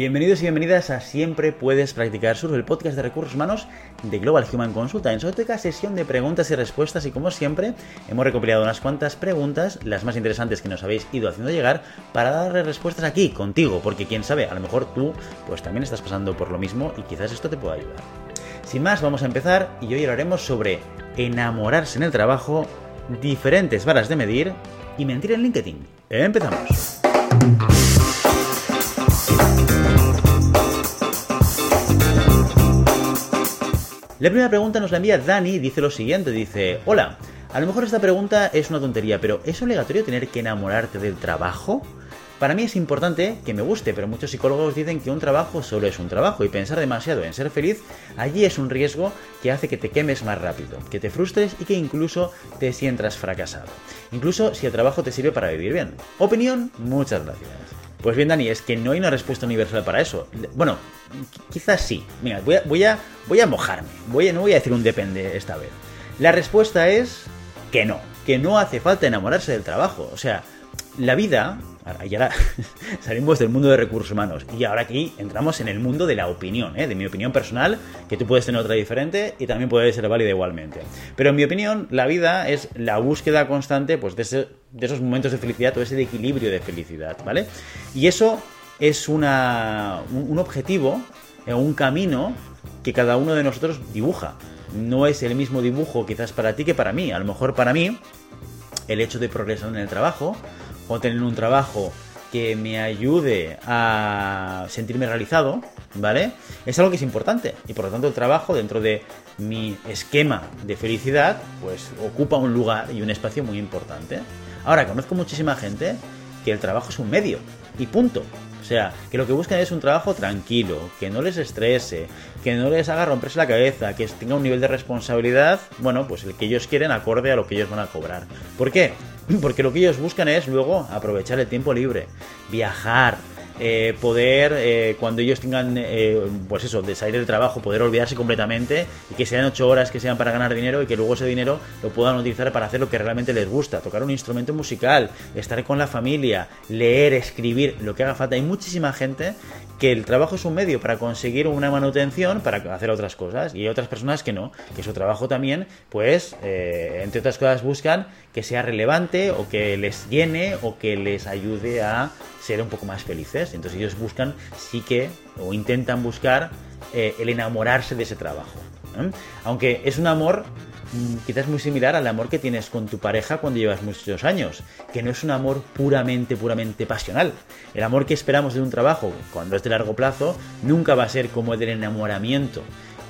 Bienvenidos y bienvenidas a Siempre Puedes Practicar Surf, el podcast de recursos humanos de Global Human Consulta. En esta sesión de preguntas y respuestas y como siempre hemos recopilado unas cuantas preguntas, las más interesantes que nos habéis ido haciendo llegar, para darle respuestas aquí, contigo, porque quién sabe, a lo mejor tú pues también estás pasando por lo mismo y quizás esto te pueda ayudar. Sin más, vamos a empezar y hoy hablaremos sobre enamorarse en el trabajo, diferentes varas de medir y mentir en LinkedIn. Empezamos. La primera pregunta nos la envía Dani y dice lo siguiente, dice, hola, a lo mejor esta pregunta es una tontería, pero ¿es obligatorio tener que enamorarte del trabajo? Para mí es importante que me guste, pero muchos psicólogos dicen que un trabajo solo es un trabajo y pensar demasiado en ser feliz, allí es un riesgo que hace que te quemes más rápido, que te frustres y que incluso te sientas fracasado. Incluso si el trabajo te sirve para vivir bien. Opinión, muchas gracias. Pues bien, Dani, es que no hay una respuesta universal para eso. Bueno, quizás sí. Mira, voy a, voy a, voy a mojarme. Voy no voy a decir un depende esta vez. La respuesta es que no. Que no hace falta enamorarse del trabajo. O sea, la vida y ahora salimos del mundo de recursos humanos y ahora aquí entramos en el mundo de la opinión, ¿eh? de mi opinión personal, que tú puedes tener otra diferente y también puede ser válida igualmente. Pero en mi opinión, la vida es la búsqueda constante pues, de, esos momentos de felicidad o ese equilibrio de felicidad, ¿vale? Y eso es una, un, un objetivo, eh, un camino que cada uno de nosotros dibuja. No es el mismo dibujo quizás para ti que para mí. A lo mejor para mí el hecho de progresar en el trabajo o tener un trabajo que me ayude a sentirme realizado, ¿vale? Es algo que es importante y por lo tanto el trabajo dentro de mi esquema de felicidad pues ocupa un lugar y un espacio muy importante. Ahora, conozco muchísima gente que el trabajo es un medio y punto. O sea, que lo que buscan es un trabajo tranquilo, que no les estrese, que no les haga romperse la cabeza, que tenga un nivel de responsabilidad, bueno, pues el que ellos quieren acorde a lo que ellos van a cobrar. ¿Por qué? Porque lo que ellos buscan es luego aprovechar el tiempo libre, viajar, eh, poder, eh, cuando ellos tengan, eh, pues eso, de salir del trabajo, poder olvidarse completamente y que sean ocho horas que sean para ganar dinero y que luego ese dinero lo puedan utilizar para hacer lo que realmente les gusta, tocar un instrumento musical, estar con la familia, leer, escribir, lo que haga falta. Hay muchísima gente que el trabajo es un medio para conseguir una manutención, para hacer otras cosas, y hay otras personas que no, que su trabajo también, pues, entre otras cosas, buscan que sea relevante o que les llene o que les ayude a ser un poco más felices. Entonces ellos buscan, sí que, o intentan buscar eh, el enamorarse de ese trabajo. Aunque es un amor quizás muy similar al amor que tienes con tu pareja cuando llevas muchos años, que no es un amor puramente, puramente pasional. El amor que esperamos de un trabajo, cuando es de largo plazo, nunca va a ser como el del enamoramiento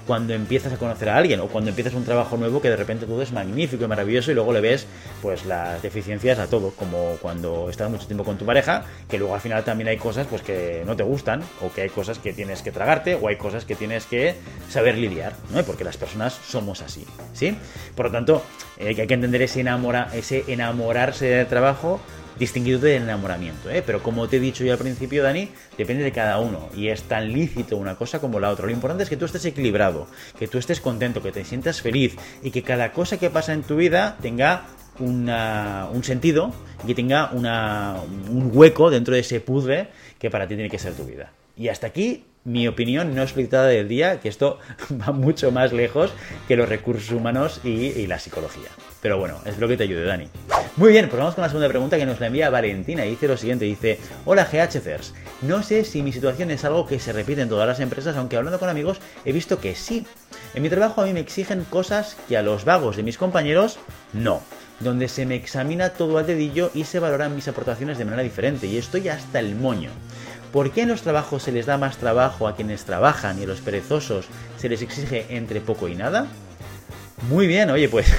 cuando empiezas a conocer a alguien o cuando empiezas un trabajo nuevo que de repente todo es magnífico y maravilloso y luego le ves pues las deficiencias a todo, como cuando estás mucho tiempo con tu pareja, que luego al final también hay cosas pues que no te gustan o que hay cosas que tienes que tragarte o hay cosas que tienes que saber lidiar, ¿no? Porque las personas somos así, ¿sí? Por lo tanto, eh, hay que entender ese, enamora, ese enamorarse del trabajo distinguido del enamoramiento. ¿eh? Pero como te he dicho yo al principio, Dani, depende de cada uno y es tan lícito una cosa como la otra. Lo importante es que tú estés equilibrado, que tú estés contento, que te sientas feliz y que cada cosa que pasa en tu vida tenga un sentido y que tenga un hueco dentro de ese puzzle que para ti tiene que ser tu vida. Y hasta aquí mi opinión no explicitada del día, que esto va mucho más lejos que los recursos humanos y, la psicología. Pero bueno, es lo que te ayude, Dani. Muy bien, pues vamos con la segunda pregunta que nos la envía Valentina. Dice lo siguiente, dice, hola GHCers, no sé si mi situación es algo que se repite en todas las empresas, aunque hablando con amigos he visto que sí. En mi trabajo a mí me exigen cosas que a los vagos de mis compañeros no donde se me examina todo al dedillo y se valoran mis aportaciones de manera diferente, y estoy hasta el moño. ¿Por qué en los trabajos se les da más trabajo a quienes trabajan y a los perezosos se les exige entre poco y nada? Muy bien, oye, pues.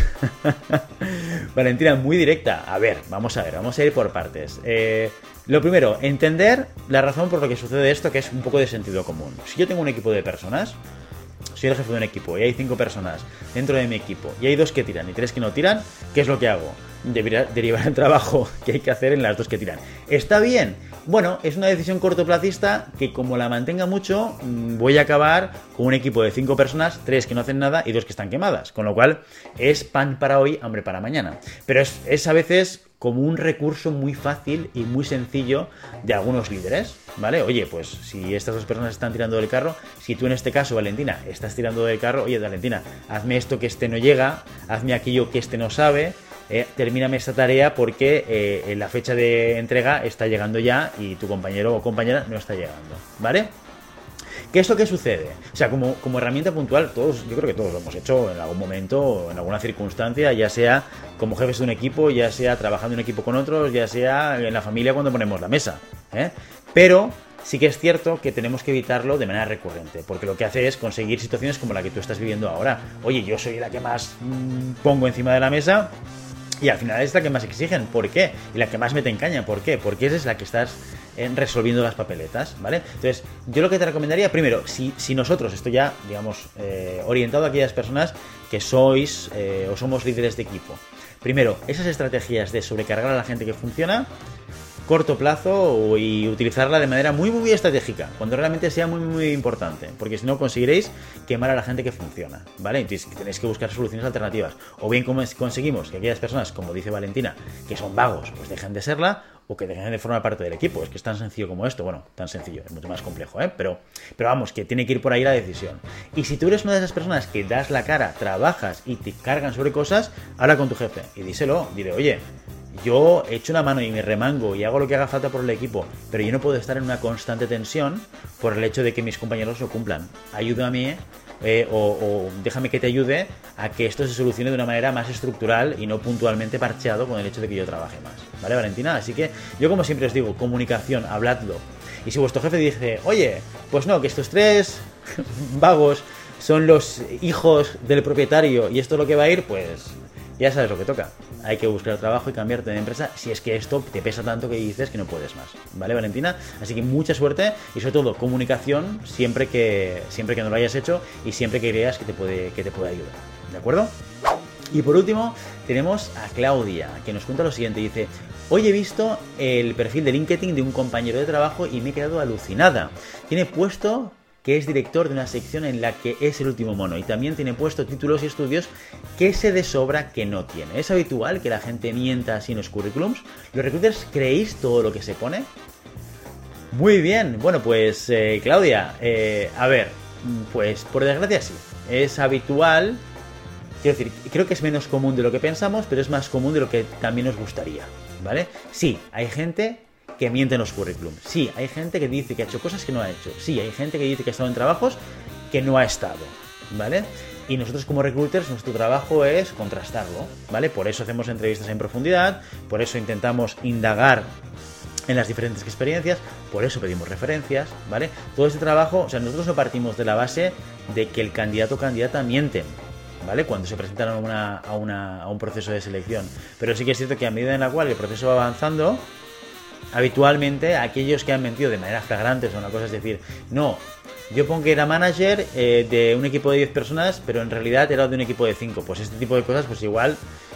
Valentina, muy directa. A ver, vamos a ver, vamos a ir por partes. Eh, lo primero, entender la razón por la que sucede esto, que es un poco de sentido común. Si yo tengo un equipo de personas, soy el jefe de un equipo y hay cinco personas dentro de mi equipo y hay dos que tiran y tres que no tiran, ¿qué es lo que hago? Derivar el trabajo que hay que hacer en las dos que tiran. ¿Está bien? Bueno, es una decisión cortoplacista que como la mantenga mucho, mm, voy a acabar con un equipo de cinco personas, tres que no hacen nada y dos que están quemadas. Con lo cual es pan para hoy, hambre para mañana. Pero es, a veces como un recurso muy fácil y muy sencillo de algunos líderes, ¿vale? Oye, pues si estas dos personas están tirando del carro, si tú en este caso, Valentina, estás tirando del carro, oye, Valentina, hazme esto que este no llega, hazme aquello que este no sabe, eh, termíname esta tarea porque eh, la fecha de entrega está llegando ya y tu compañero o compañera no está llegando, ¿vale? ¿Qué es lo que sucede? O sea, como, herramienta puntual, todos, yo creo que todos lo hemos hecho en algún momento, en alguna circunstancia, ya sea como jefes de un equipo, ya sea trabajando en equipo con otros, ya sea en la familia cuando ponemos la mesa. ¿eh? Pero sí que es cierto que tenemos que evitarlo de manera recurrente, porque lo que hace es conseguir situaciones como la que tú estás viviendo ahora. Oye, yo soy la que más mm, pongo encima de la mesa y al final es la que más exigen. ¿Por qué? Y la que más me te encaña. ¿Por qué? Porque esa es la que estás eh, resolviendo las papeletas, ¿vale? Entonces, yo lo que te recomendaría, primero, si, si nosotros, esto ya, digamos, eh, orientado a aquellas personas que sois eh, o somos líderes de equipo. Primero, esas estrategias de sobrecargar a la gente que funciona, corto plazo y utilizarla de manera muy muy estratégica, cuando realmente sea muy muy importante, porque si no conseguiréis quemar a la gente que funciona, ¿vale? Entonces tenéis que buscar soluciones alternativas, o bien como conseguimos que aquellas personas, como dice Valentina, que son vagos, pues dejen de serla, o que dejen de formar parte del equipo. Es que es tan sencillo como esto. Bueno, tan sencillo, es mucho más complejo, ¿eh? Pero, pero vamos, que tiene que ir por ahí la decisión. Y si tú eres una de esas personas que das la cara, trabajas y te cargan sobre cosas, habla con tu jefe y díselo. Dile, oye, yo echo una mano y me remango y hago lo que haga falta por el equipo, pero yo no puedo estar en una constante tensión por el hecho de que mis compañeros lo cumplan. Ayúdame eh, o, déjame que te ayude a que esto se solucione de una manera más estructural y no puntualmente parcheado con el hecho de que yo trabaje más. ¿Vale, Valentina? Así que yo como siempre os digo, comunicación, habladlo. Y si vuestro jefe dice, oye, pues no, que estos tres vagos son los hijos del propietario y esto es lo que va a ir, pues ya sabes lo que toca. Hay que buscar trabajo y cambiarte de empresa si es que esto te pesa tanto que dices que no puedes más. ¿Vale, Valentina? Así que mucha suerte y sobre todo comunicación siempre que, siempre que no lo hayas hecho y siempre que creas que te puede, que te puede ayudar. ¿De acuerdo? Y por último, tenemos a Claudia, que nos cuenta lo siguiente. Dice, hoy he visto el perfil de LinkedIn de un compañero de trabajo y me he quedado alucinada. Tiene puesto que es director de una sección en la que es el último mono y también tiene puesto títulos y estudios que se de sobra que no tiene. ¿Es habitual que la gente mienta así en los currículums? ¿Los recruiters creéis todo lo que se pone? Muy bien, bueno pues eh, Claudia, eh, a ver, pues por desgracia sí, es habitual, quiero decir, creo que es menos común de lo que pensamos, pero es más común de lo que también nos gustaría, ¿vale? Sí, hay gente que mienten los currículums. Sí, hay gente que dice que ha hecho cosas que no ha hecho. Sí, hay gente que dice que ha estado en trabajos que no ha estado. ¿Vale? Y nosotros como recruiters, nuestro trabajo es contrastarlo, ¿vale? Por eso hacemos entrevistas en profundidad, por eso intentamos indagar en las diferentes experiencias, por eso pedimos referencias, ¿vale? Todo este trabajo, o sea, nosotros no partimos de la base de que el candidato o candidata mienten, ¿vale? Cuando se presentan a, una, a, una, a un proceso de selección. Pero sí que es cierto que a medida en la cual el proceso va avanzando, habitualmente aquellos que han mentido de manera flagrante son una cosa, es decir, no, yo pongo que era manager eh, de un equipo de 10 personas, pero en realidad era de un equipo de 5. Pues este tipo de cosas, pues igual,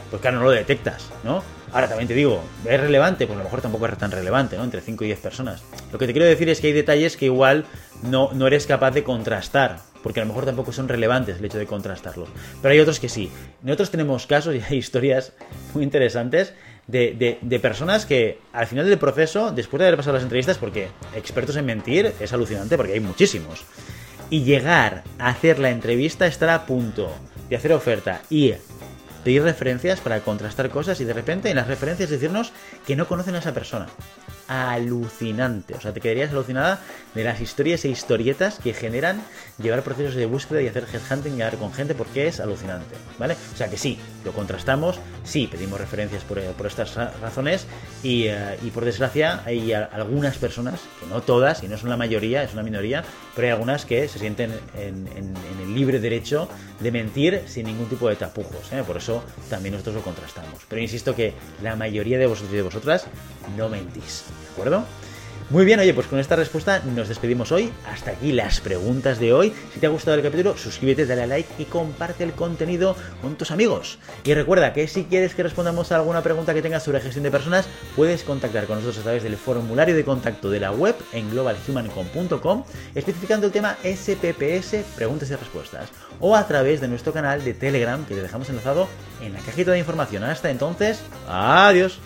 pues claro, no lo detectas, ¿no? Ahora también te digo, ¿es relevante? Pues a lo mejor tampoco es tan relevante, ¿no? Entre 5 y 10 personas. Lo que te quiero decir es que hay detalles que igual no, no eres capaz de contrastar, porque a lo mejor tampoco son relevantes el hecho de contrastarlos. Pero hay otros que sí. Nosotros tenemos casos y hay historias muy interesantes de, personas que al final del proceso, después de haber pasado las entrevistas, porque expertos en mentir es alucinante porque hay muchísimos, y llegar a hacer la entrevista, estar a punto de hacer oferta y pedir referencias para contrastar cosas y de repente en las referencias decirnos que no conocen a esa persona alucinante. O sea, te quedarías alucinada de las historias e historietas que generan llevar procesos de búsqueda y hacer headhunting y hablar con gente porque es alucinante, ¿vale? O sea que sí, lo contrastamos, sí, pedimos referencias por, eh, estas razones y, eh, y, por desgracia hay algunas personas, que no todas y no son la mayoría, es una minoría, pero hay algunas que se sienten en, el libre derecho de mentir sin ningún tipo de tapujos, ¿eh? por eso también nosotros lo contrastamos. Pero insisto que la mayoría de vosotros y de vosotras no mentís. ¿De acuerdo? Muy bien, oye, pues con esta respuesta nos despedimos hoy. Hasta aquí las preguntas de hoy. Si te ha gustado el capítulo, suscríbete, dale a like y comparte el contenido con tus amigos. Y recuerda que si quieres que respondamos a alguna pregunta que tengas sobre gestión de personas, puedes contactar con nosotros a través del formulario de contacto de la web en globalhumancom.com, especificando el tema SPPS, preguntas y respuestas, o a través de nuestro canal de Telegram que te dejamos enlazado en la cajita de información. Hasta entonces, adiós.